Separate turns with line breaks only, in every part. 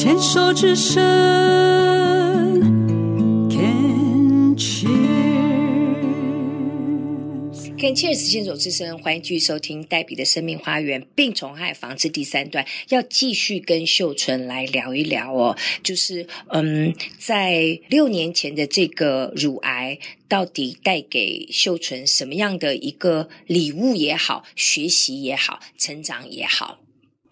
牵手之声，Can cheers，Can
cheers，牵手之声，欢迎继续收听黛比的生命花园病虫害防治第三段，要继续跟秀纯来聊一聊哦，就是嗯，在六年前的这个乳癌，到底带给秀纯什么样的一个礼物也好，学习也好，成长也好。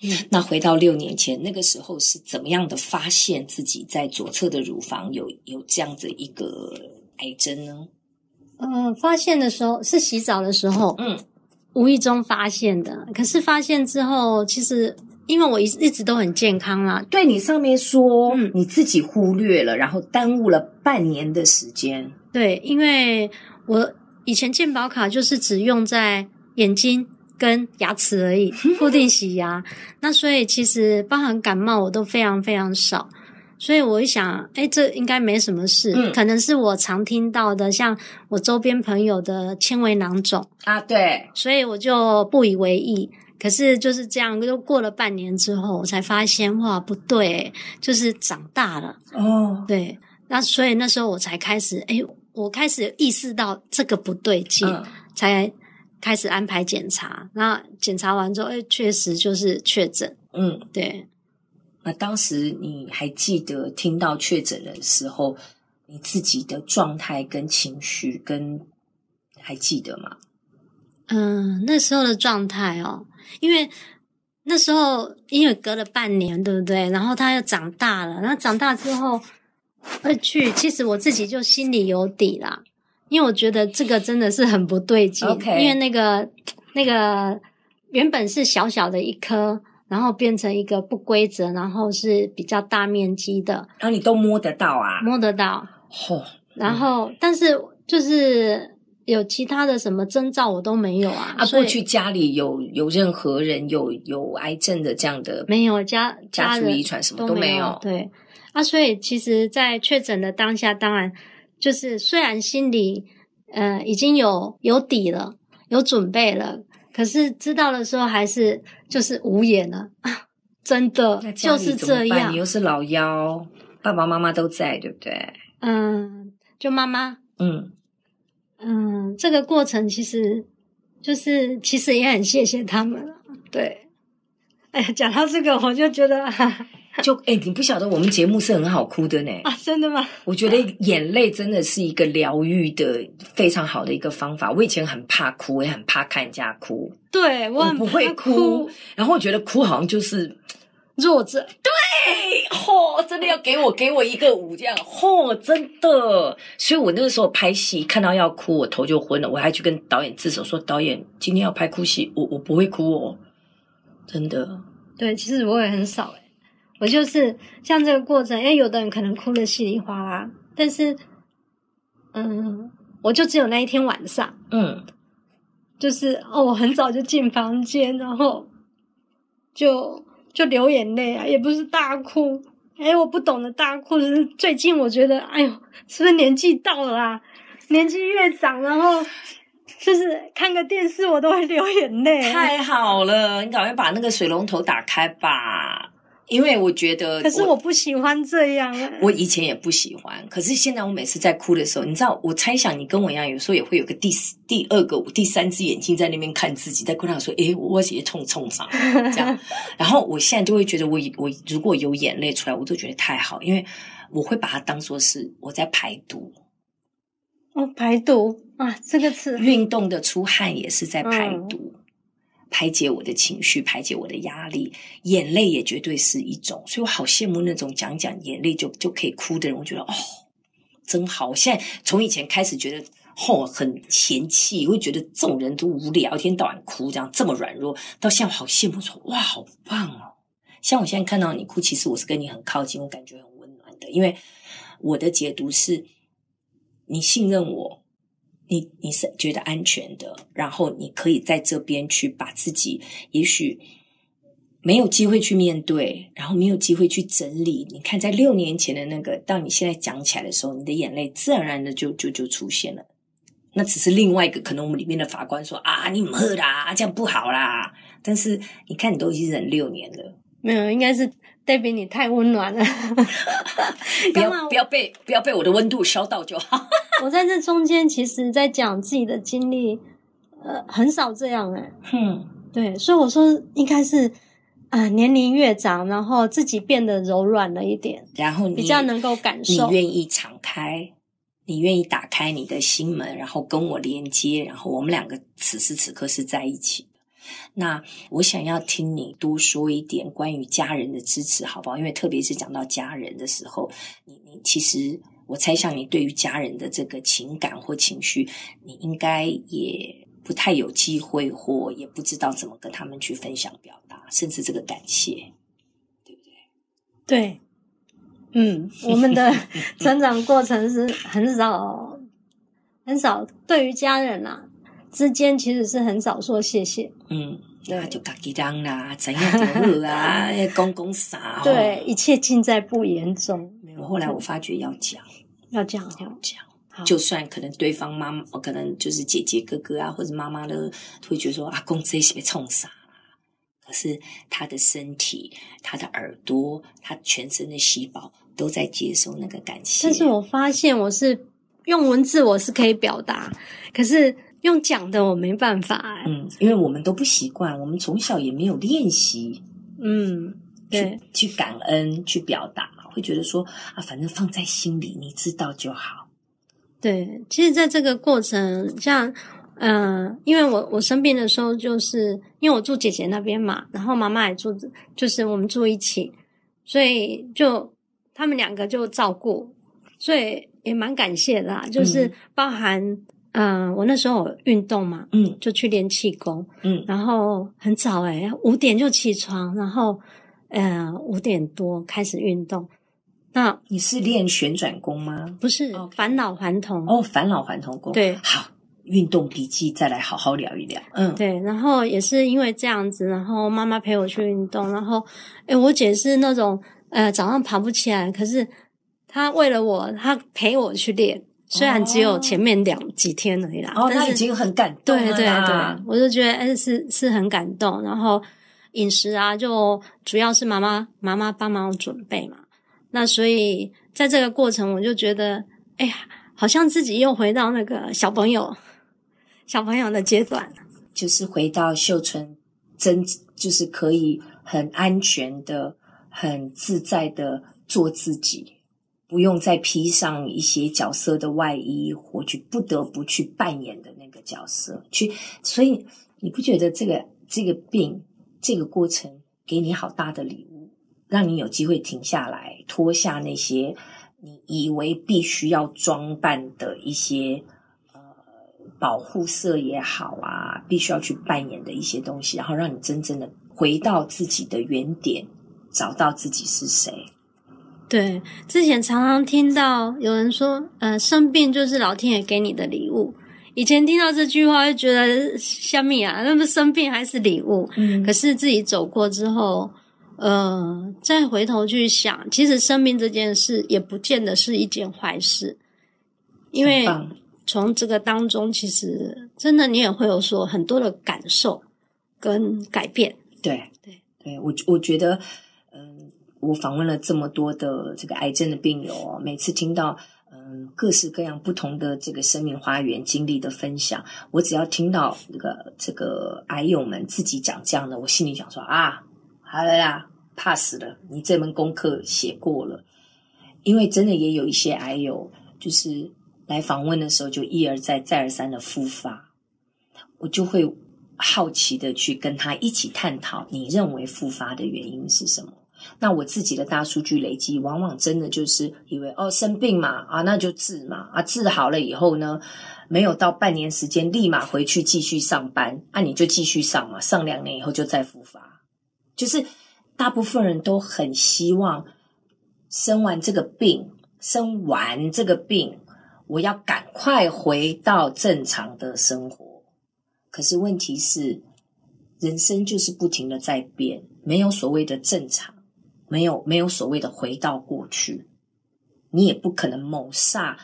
嗯，那回到六年前，那个时候是怎么样的发现自己在左侧的乳房有有这样的一个癌症呢？
呃，发现的时候是洗澡的时候，嗯，无意中发现的。可是发现之后，其实因为我一一直都很健康啦。
对，你上面说，嗯，你自己忽略了，然后耽误了半年的时间。
对，因为我以前健保卡就是只用在眼睛。跟牙齿而已，固定洗牙。那所以其实包含感冒我都非常非常少。所以我一想，诶，这应该没什么事，嗯，可能是我常听到的，像我周边朋友的纤维囊肿
啊，对，
所以我就不以为意。可是就是这样，又过了半年之后，我才发现哇，不对，就是长大了哦。对，那所以那时候我才开始，诶，我开始意识到这个不对劲，嗯，才。开始安排检查，那检查完之后，哎，确实就是确诊。嗯，对。
那当时你还记得听到确诊的时候，你自己的状态跟情绪，跟还记得吗？
嗯，那时候的状态哦，因为那时候因为隔了半年，对不对？然后他又长大了，然后长大之后，呃，去，其实我自己就心里有底啦。因为我觉得这个真的是很不对劲.因为那个那个原本是小小的一颗，然后变成一个不规则，然后是比较大面积的，
然后你都摸得到啊，
摸得到。
哦，
然后、嗯、但是就是有其他的什么征兆我都没有啊。
啊，过去家里有有任何人有有癌症的这样的
没有家
家族遗传什么都没有。
对啊，所以其实，在确诊的当下，当然。就是虽然心里呃已经有有底了，有准备了，可是知道的时候还是就是无言了啊！真的就是这样。
你又是老幺，爸爸妈妈都在，对不对？
嗯，就妈妈。
嗯
嗯，这个过程其实就是其实也很谢谢他们。对，哎呀，讲到这个我就觉得。
就哎、欸，你不晓得我们节目是很好哭的呢
啊！真的吗？
我觉得眼泪真的是一个疗愈的非常好的一个方法。我以前很怕哭，也很怕看人家哭。
对，我很
我不会哭，然后我觉得哭好像就是
弱者。
对，吼、哦，真的要给我给我一个舞这样，吼、哦，真的。所以我那个时候拍戏看到要哭，我头就昏了。我还去跟导演自首说：“导演，今天要拍哭戏，我我不会哭哦，真的。”
对，其实我也很少哎。我就是像这个过程，因为有的人可能哭的稀里哗啦，但是，嗯，我就只有那一天晚上，
嗯，
就是哦，我很早就进房间，然后就就流眼泪啊，也不是大哭，哎，我不懂得大哭，只是最近我觉得，哎呦，是不是年纪到了啊？年纪越长，然后就是看个电视我都会流眼泪。
太好了，你赶快把那个水龙头打开吧。因为我觉得，
可是我不喜欢这样啊。
我以前也不喜欢，可是现在我每次在哭的时候，你知道，我猜想你跟我一样，有时候也会有个第第二个、第三只眼睛在那边看自己，在哭上说：“诶，我姐冲冲上。”这样。然后我现在就会觉得我，我我如果有眼泪出来，我都觉得太好，因为我会把它当做是我在排毒。
哦，排毒啊，这个词。
运动的出汗也是在排毒。嗯排解我的情绪，排解我的压力，眼泪也绝对是一种，所以我好羡慕那种讲讲眼泪就就可以哭的人。我觉得哦，真好。我现在从以前开始觉得哦很嫌弃，会觉得这种人都无聊，一天到晚哭这样这么软弱，到现在我好羡慕说哇，好棒哦！像我现在看到你哭，其实我是跟你很靠近，我感觉很温暖的，因为我的解读是你信任我。你你是觉得安全的，然后你可以在这边去把自己，也许没有机会去面对，然后没有机会去整理。你看，在六年前的那个，到你现在讲起来的时候，你的眼泪自然而然的就就就出现了。那只是另外一个，可能我们里面的法官说啊，你喝啦，这样不好啦。但是你看，你都已经忍六年了，
没有，应该是，Debbie 你太温暖了，
不要不要被不要被我的温度烧到就好。
我在这中间，其实在讲自己的经历，呃，很少这样哎、欸。
嗯，
对，所以我说应该是啊、呃，年龄越长，然后自己变得柔软了一点，
然后你
比较能够感受，
你愿意敞开，你愿意打开你的心门，然后跟我连接，然后我们两个此时此刻是在一起。那我想要听你多说一点关于家人的支持，好不好？因为特别是讲到家人的时候，你你其实我猜想你对于家人的这个情感或情绪，你应该也不太有机会，或也不知道怎么跟他们去分享、表达，甚至这个感谢，对不对？
对，嗯，我们的成长过程是很少很少对于家人啊。之间其实是很少说谢谢，
嗯，那，就自己当啦，怎样就好啊，公公傻，
对，一切尽在不言中。
没有，后来我发觉要讲，
要讲，
要讲，就算可能对方妈妈，可能就是姐姐、哥哥啊，或者妈妈的，会觉得说阿公这些被冲傻了。可是他的身体、他的耳朵、他全身的细胞都在接受那个感谢。
但是我发现，我是用文字我是可以表达，可是。用讲的我没办法哎，
嗯，因为我们都不习惯，我们从小也没有练习，
嗯，对，
去感恩，去表达，会觉得说啊，反正放在心里，你知道就好。
对，其实，在这个过程，像，嗯、呃，因为我我生病的时候，就是因为我住姐姐那边嘛，然后妈妈也住，就是我们住一起，所以就他们两个就照顾，所以也蛮感谢的啦，就是包含。嗯嗯，我那时候有运动嘛，
嗯，
就去练气功，
嗯，
然后很早诶，五点就起床，然后，呃，五点多开始运动。那
你是练旋转功吗？
不是，返老还童。
哦，返老还童功。
对，
好，运动笔记再来好好聊一聊。嗯，
对，然后也是因为这样子，然后妈妈陪我去运动，然后，诶，我姐是那种，呃，早上爬不起来，可是她为了我，她陪我去练。虽然只有前面两几天而已啦，
哦，
但是
那已经很感动了。
对对对，我就觉得哎，是是很感动。然后饮食啊，就主要是妈妈妈妈帮忙准备嘛。那所以在这个过程，我就觉得哎呀，好像自己又回到那个小朋友小朋友的阶段，
就是回到秀春真，就是可以很安全的、很自在的做自己。不用再披上一些角色的外衣，或去不得不去扮演的那个角色去，所以你不觉得这个这个病这个过程给你好大的礼物，让你有机会停下来，脱下那些你以为必须要装扮的一些呃保护色也好啊，必须要去扮演的一些东西，然后让你真正的回到自己的原点，找到自己是谁。
对，之前常常听到有人说，呃，生病就是老天爷给你的礼物。以前听到这句话，就觉得虾米啊，那么生病还是礼物？
嗯，
可是自己走过之后，呃，再回头去想，其实生病这件事也不见得是一件坏事，因为从这个当中，其实真的你也会有说很多的感受跟改变。
对对对，我我觉得。我访问了这么多的这个癌症的病友哦，每次听到嗯各式各样不同的这个生命花园经历的分享，我只要听到这个这个癌友们自己讲这样的，我心里想说啊，好了啦，pass 了，你这门功课写过了。因为真的也有一些癌友，就是来访问的时候就一而再再而三的复发，我就会好奇的去跟他一起探讨，你认为复发的原因是什么？那我自己的大数据累积，往往真的就是以为哦生病嘛啊，那就治嘛啊，治好了以后呢，没有到半年时间，立马回去继续上班，啊你就继续上嘛，上两年以后就再复发。就是大部分人都很希望生完这个病，生完这个病，我要赶快回到正常的生活。可是问题是，人生就是不停的在变，没有所谓的正常。没有没有所谓的回到过去，你也不可能抹煞，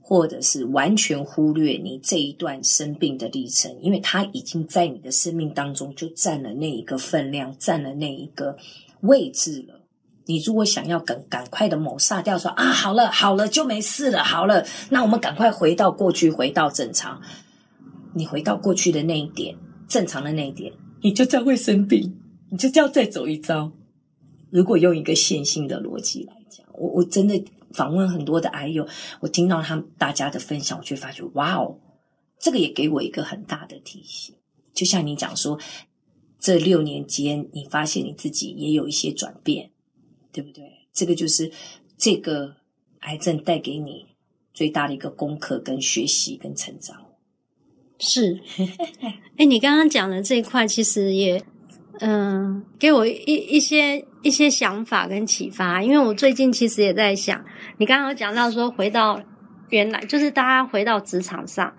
或者是完全忽略你这一段生病的历程，因为它已经在你的生命当中就占了那一个分量，占了那一个位置了。你如果想要赶赶快的抹杀掉说，啊好了好了就没事了，好了，那我们赶快回到过去，回到正常。你回到过去的那一点，正常的那一点，你就将会生病，你就要再走一遭。如果用一个线性的逻辑来讲，我我真的访问很多的癌友，我听到他们大家的分享，我就发觉哇哦，这个也给我一个很大的提醒。就像你讲说，这六年间你发现你自己也有一些转变。对不对？这个就是这个癌症带给你最大的一个功课、跟学习、跟成长。
是，哎，你刚刚讲的这一块，其实也嗯、给我一一些一些想法跟启发。因为我最近其实也在想，你刚刚有讲到说，回到原来，就是大家回到职场上，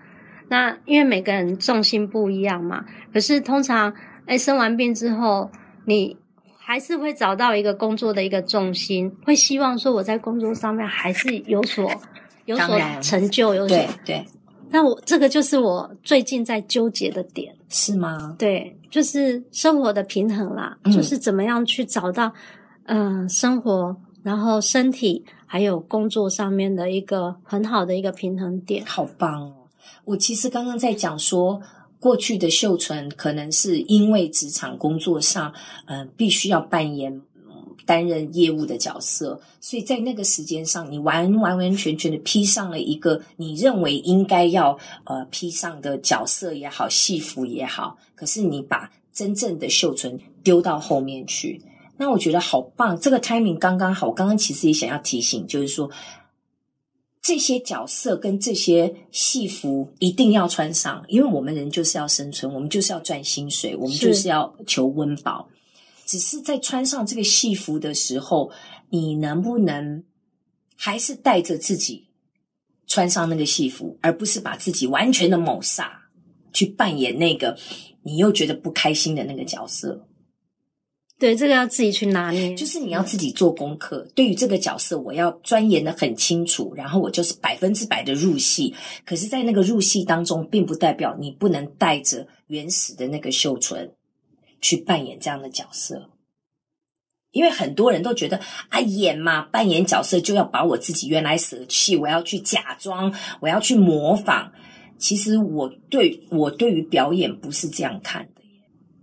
那因为每个人重心不一样嘛。可是通常，哎，生完病之后，你。还是会找到一个工作的一个重心，会希望说我在工作上面还是有所有所成就，有所
对对。
那我这个就是我最近在纠结的点，
是吗？
对，就是生活的平衡啦，嗯、就是怎么样去找到嗯、呃、生活，然后身体还有工作上面的一个很好的一个平衡点。
好棒哦！我其实刚刚在讲说。过去的秀纯可能是因为职场工作上，呃，必须要扮演担任业务的角色，所以在那个时间上，你完完完全全的披上了一个你认为应该要呃披上的角色也好，戏服也好，可是你把真正的秀存丢到后面去，那我觉得好棒，这个 timing 刚刚好。我刚刚其实也想要提醒，就是说。这些角色跟这些戏服一定要穿上，因为我们人就是要生存，我们就是要赚薪水，我们就是要求温饱。只是在穿上这个戏服的时候，你能不能还是带着自己穿上那个戏服，而不是把自己完全的抹杀，去扮演那个你又觉得不开心的那个角色？
对，这个要自己去拿捏，
就是你要自己做功课。对于这个角色，我要钻研的很清楚，然后我就是百分之百的入戏。可是，在那个入戏当中，并不代表你不能带着原始的那个秀纯去扮演这样的角色。因为很多人都觉得啊，演嘛，扮演角色就要把我自己原来舍弃，我要去假装，我要去模仿。其实我对我对于表演不是这样看的。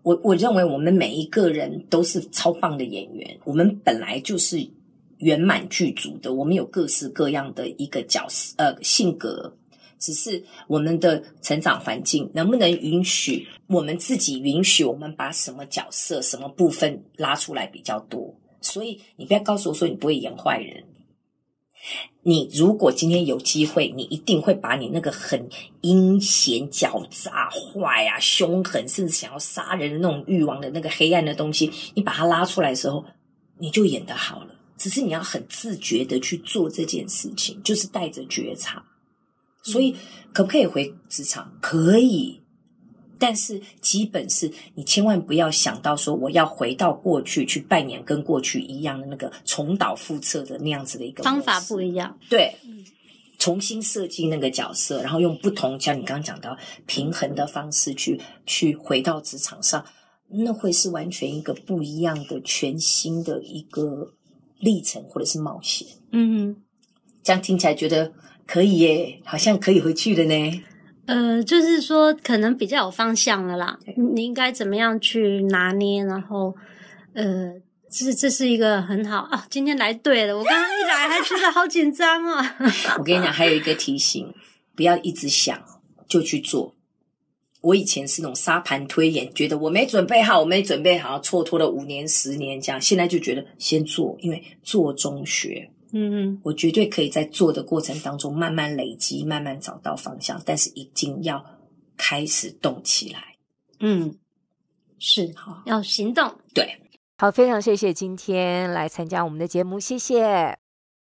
我我认为我们每一个人都是超棒的演员，我们本来就是圆满剧组的，我们有各式各样的一个角色呃性格，只是我们的成长环境能不能允许我们自己允许我们把什么角色什么部分拉出来比较多，所以你不要告诉我说你不会演坏人。你如果今天有机会，你一定会把你那个很阴险、狡诈、坏啊、凶狠，甚至想要杀人的那种欲望的那个黑暗的东西，你把它拉出来的时候，你就演得好了。只是你要很自觉的去做这件事情，就是带着觉察。所以，可不可以回职场？可以。但是基本是你千万不要想到说我要回到过去去扮演跟过去一样的那个重蹈覆辙的那样子的一个
方法不一样，
对，重新设计那个角色，然后用不同像你刚刚讲到平衡的方式去去回到职场上，那会是完全一个不一样的全新的一个历程或者是冒险。
嗯，
这样听起来觉得可以耶，好像可以回去的呢。
呃，就是说，可能比较有方向了啦。你应该怎么样去拿捏？然后，呃，这这是一个很好啊。今天来对了，我刚刚一来还觉得好紧张啊。
我跟你讲，还有一个提醒，不要一直想就去做。我以前是那种沙盘推演，觉得我没准备好，我没准备好，蹉跎了五年、十年这样。现在就觉得先做，因为做中学。
嗯嗯，
我绝对可以在做的过程当中慢慢累积，慢慢找到方向，但是一定要开始动起来。
嗯，是，好，要行动。
对，
好，非常谢谢今天来参加我们的节目，谢谢。